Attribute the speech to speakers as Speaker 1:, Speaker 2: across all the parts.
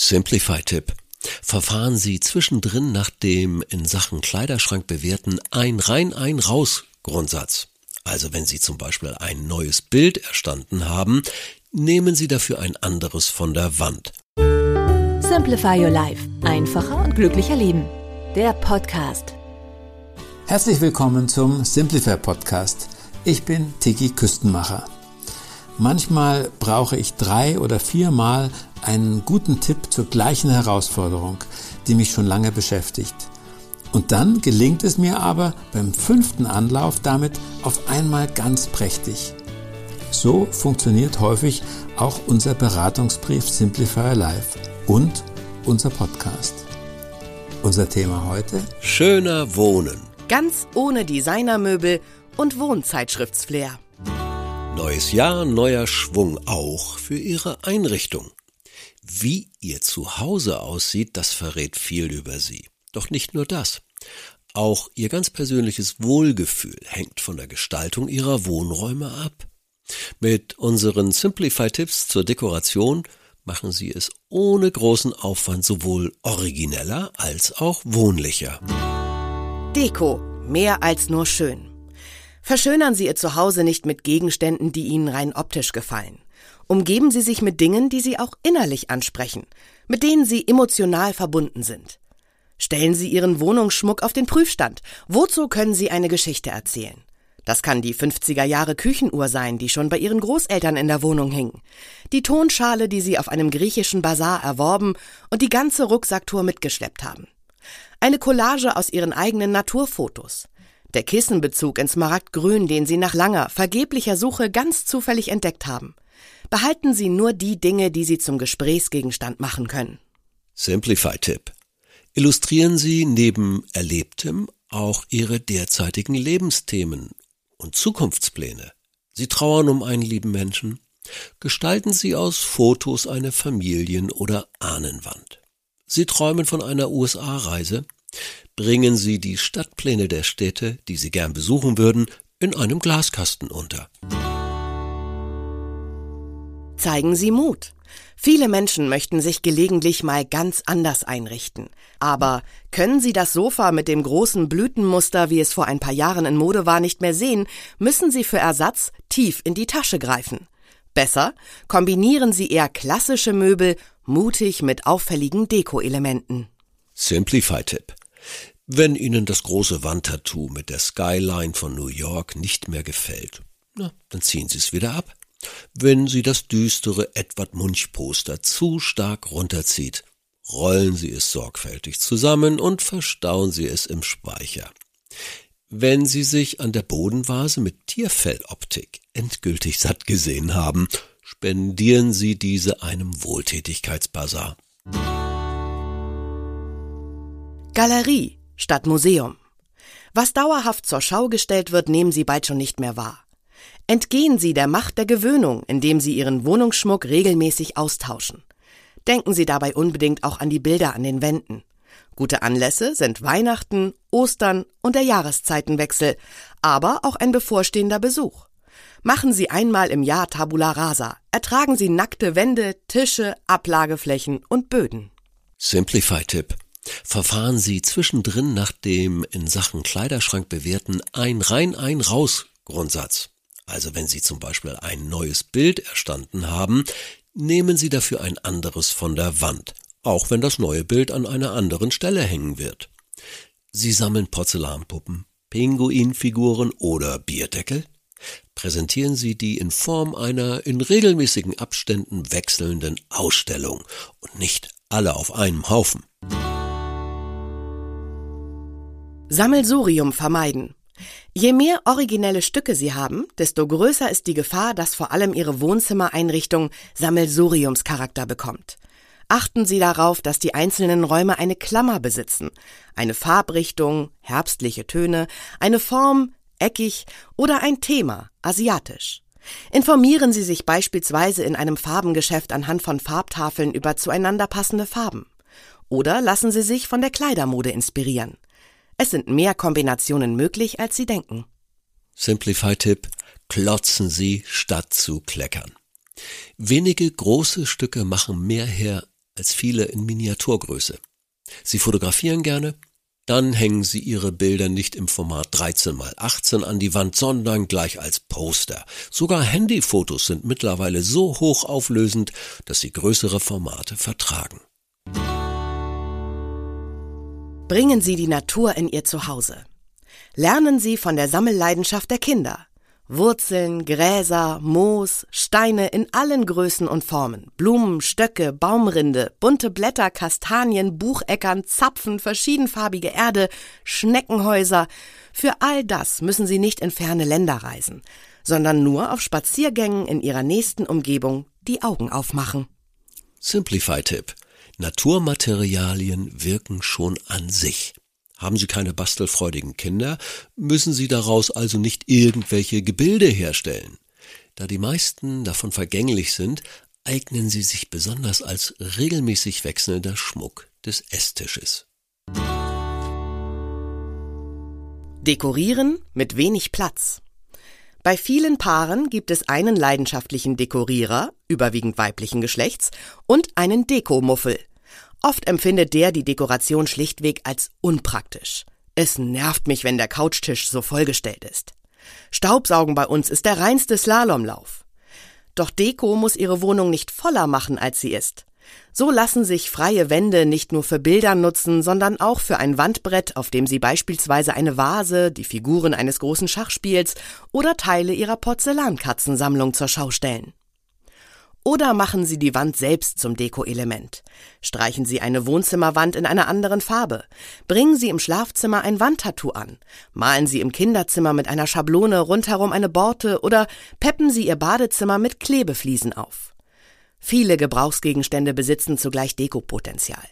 Speaker 1: Simplify-Tipp. Verfahren Sie zwischendrin nach dem in Sachen Kleiderschrank bewährten ein rein ein raus Grundsatz. Also wenn Sie zum Beispiel ein neues Bild erstanden haben, nehmen Sie dafür ein anderes von der Wand.
Speaker 2: Simplify Your Life. Einfacher und glücklicher Leben. Der Podcast.
Speaker 3: Herzlich willkommen zum Simplify Podcast. Ich bin Tiki Küstenmacher. Manchmal brauche ich drei oder viermal einen guten Tipp zur gleichen Herausforderung, die mich schon lange beschäftigt. Und dann gelingt es mir aber beim fünften Anlauf damit auf einmal ganz prächtig. So funktioniert häufig auch unser Beratungsbrief Simplify Life und unser Podcast. Unser Thema heute?
Speaker 1: Schöner Wohnen.
Speaker 2: Ganz ohne Designermöbel und Wohnzeitschriftsflair.
Speaker 1: Neues Jahr, neuer Schwung auch für Ihre Einrichtung. Wie Ihr Zuhause aussieht, das verrät viel über Sie. Doch nicht nur das. Auch Ihr ganz persönliches Wohlgefühl hängt von der Gestaltung Ihrer Wohnräume ab. Mit unseren Simplify-Tipps zur Dekoration machen Sie es ohne großen Aufwand sowohl origineller als auch wohnlicher.
Speaker 2: Deko, mehr als nur schön. Verschönern Sie Ihr Zuhause nicht mit Gegenständen, die Ihnen rein optisch gefallen. Umgeben Sie sich mit Dingen, die Sie auch innerlich ansprechen, mit denen Sie emotional verbunden sind. Stellen Sie Ihren Wohnungsschmuck auf den Prüfstand. Wozu können Sie eine Geschichte erzählen? Das kann die 50er Jahre Küchenuhr sein, die schon bei Ihren Großeltern in der Wohnung hing. Die Tonschale, die Sie auf einem griechischen Bazar erworben und die ganze Rucksacktour mitgeschleppt haben. Eine Collage aus Ihren eigenen Naturfotos. Der Kissenbezug in Smaragdgrün, den Sie nach langer, vergeblicher Suche ganz zufällig entdeckt haben. Behalten Sie nur die Dinge, die Sie zum Gesprächsgegenstand machen können.
Speaker 1: Simplify-Tipp. Illustrieren Sie neben Erlebtem auch Ihre derzeitigen Lebensthemen und Zukunftspläne. Sie trauern um einen lieben Menschen. Gestalten Sie aus Fotos eine Familien- oder Ahnenwand. Sie träumen von einer USA-Reise bringen Sie die Stadtpläne der Städte, die Sie gern besuchen würden, in einem Glaskasten unter.
Speaker 2: Zeigen Sie Mut. Viele Menschen möchten sich gelegentlich mal ganz anders einrichten. Aber können Sie das Sofa mit dem großen Blütenmuster, wie es vor ein paar Jahren in Mode war, nicht mehr sehen, müssen Sie für Ersatz tief in die Tasche greifen. Besser kombinieren Sie eher klassische Möbel mutig mit auffälligen Deko-Elementen.
Speaker 1: Simplify-Tipp. Wenn Ihnen das große Wandtattoo mit der Skyline von New York nicht mehr gefällt, na, dann ziehen Sie es wieder ab. Wenn Sie das düstere Edward Munch Poster zu stark runterzieht, rollen Sie es sorgfältig zusammen und verstauen Sie es im Speicher. Wenn Sie sich an der Bodenvase mit Tierfelloptik endgültig satt gesehen haben, spendieren Sie diese einem Wohltätigkeitsbasar.
Speaker 2: Galerie statt Museum. Was dauerhaft zur Schau gestellt wird, nehmen Sie bald schon nicht mehr wahr. Entgehen Sie der Macht der Gewöhnung, indem Sie Ihren Wohnungsschmuck regelmäßig austauschen. Denken Sie dabei unbedingt auch an die Bilder an den Wänden. Gute Anlässe sind Weihnachten, Ostern und der Jahreszeitenwechsel, aber auch ein bevorstehender Besuch. Machen Sie einmal im Jahr Tabula Rasa. Ertragen Sie nackte Wände, Tische, Ablageflächen und Böden.
Speaker 1: Simplify-Tipp. Verfahren Sie zwischendrin nach dem in Sachen Kleiderschrank bewährten ein rein ein raus Grundsatz. Also wenn Sie zum Beispiel ein neues Bild erstanden haben, nehmen Sie dafür ein anderes von der Wand, auch wenn das neue Bild an einer anderen Stelle hängen wird. Sie sammeln Porzellanpuppen, Pinguinfiguren oder Bierdeckel? Präsentieren Sie die in Form einer in regelmäßigen Abständen wechselnden Ausstellung und nicht alle auf einem Haufen.
Speaker 2: Sammelsurium vermeiden. Je mehr originelle Stücke Sie haben, desto größer ist die Gefahr, dass vor allem Ihre Wohnzimmereinrichtung Sammelsuriumscharakter bekommt. Achten Sie darauf, dass die einzelnen Räume eine Klammer besitzen, eine Farbrichtung, herbstliche Töne, eine Form, eckig oder ein Thema, asiatisch. Informieren Sie sich beispielsweise in einem Farbengeschäft anhand von Farbtafeln über zueinander passende Farben. Oder lassen Sie sich von der Kleidermode inspirieren. Es sind mehr Kombinationen möglich, als Sie denken.
Speaker 1: Simplify-Tipp. Klotzen Sie statt zu kleckern. Wenige große Stücke machen mehr her als viele in Miniaturgröße. Sie fotografieren gerne? Dann hängen Sie Ihre Bilder nicht im Format 13 x 18 an die Wand, sondern gleich als Poster. Sogar Handyfotos sind mittlerweile so hochauflösend, dass sie größere Formate vertragen.
Speaker 2: Bringen Sie die Natur in Ihr Zuhause. Lernen Sie von der Sammelleidenschaft der Kinder. Wurzeln, Gräser, Moos, Steine in allen Größen und Formen, Blumen, Stöcke, Baumrinde, bunte Blätter, Kastanien, Bucheckern, Zapfen, verschiedenfarbige Erde, Schneckenhäuser. Für all das müssen Sie nicht in ferne Länder reisen, sondern nur auf Spaziergängen in Ihrer nächsten Umgebung die Augen aufmachen.
Speaker 1: Simplify-Tipp. Naturmaterialien wirken schon an sich. Haben Sie keine bastelfreudigen Kinder, müssen Sie daraus also nicht irgendwelche Gebilde herstellen. Da die meisten davon vergänglich sind, eignen sie sich besonders als regelmäßig wechselnder Schmuck des Esstisches.
Speaker 2: Dekorieren mit wenig Platz. Bei vielen Paaren gibt es einen leidenschaftlichen Dekorierer, überwiegend weiblichen Geschlechts, und einen Dekomuffel, Oft empfindet der die Dekoration schlichtweg als unpraktisch. Es nervt mich, wenn der Couchtisch so vollgestellt ist. Staubsaugen bei uns ist der reinste Slalomlauf. Doch Deko muss ihre Wohnung nicht voller machen, als sie ist. So lassen sich freie Wände nicht nur für Bilder nutzen, sondern auch für ein Wandbrett, auf dem Sie beispielsweise eine Vase, die Figuren eines großen Schachspiels oder Teile Ihrer Porzellankatzensammlung zur Schau stellen. Oder machen Sie die Wand selbst zum Deko-Element. Streichen Sie eine Wohnzimmerwand in einer anderen Farbe. Bringen Sie im Schlafzimmer ein Wandtattoo an. Malen Sie im Kinderzimmer mit einer Schablone rundherum eine Borte oder peppen Sie Ihr Badezimmer mit Klebefliesen auf. Viele Gebrauchsgegenstände besitzen zugleich Dekopotenzial.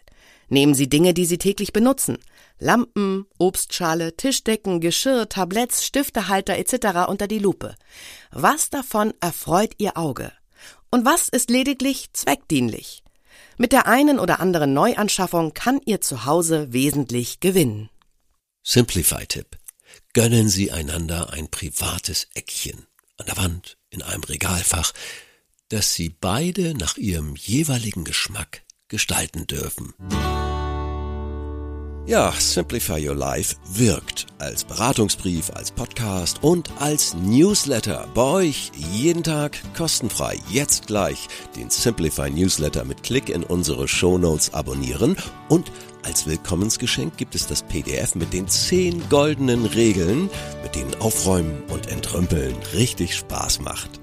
Speaker 2: Nehmen Sie Dinge, die Sie täglich benutzen. Lampen, Obstschale, Tischdecken, Geschirr, Tabletts, Stiftehalter etc. unter die Lupe. Was davon erfreut Ihr Auge? Und was ist lediglich zweckdienlich? Mit der einen oder anderen Neuanschaffung kann Ihr Zuhause wesentlich gewinnen.
Speaker 1: Simplify-Tipp. Gönnen Sie einander ein privates Eckchen an der Wand, in einem Regalfach, das Sie beide nach Ihrem jeweiligen Geschmack gestalten dürfen. Ja, Simplify Your Life wirkt als Beratungsbrief, als Podcast und als Newsletter. Bei euch jeden Tag kostenfrei. Jetzt gleich den Simplify Newsletter mit Klick in unsere Show Notes abonnieren und als Willkommensgeschenk gibt es das PDF mit den 10 goldenen Regeln, mit denen Aufräumen und Entrümpeln richtig Spaß macht.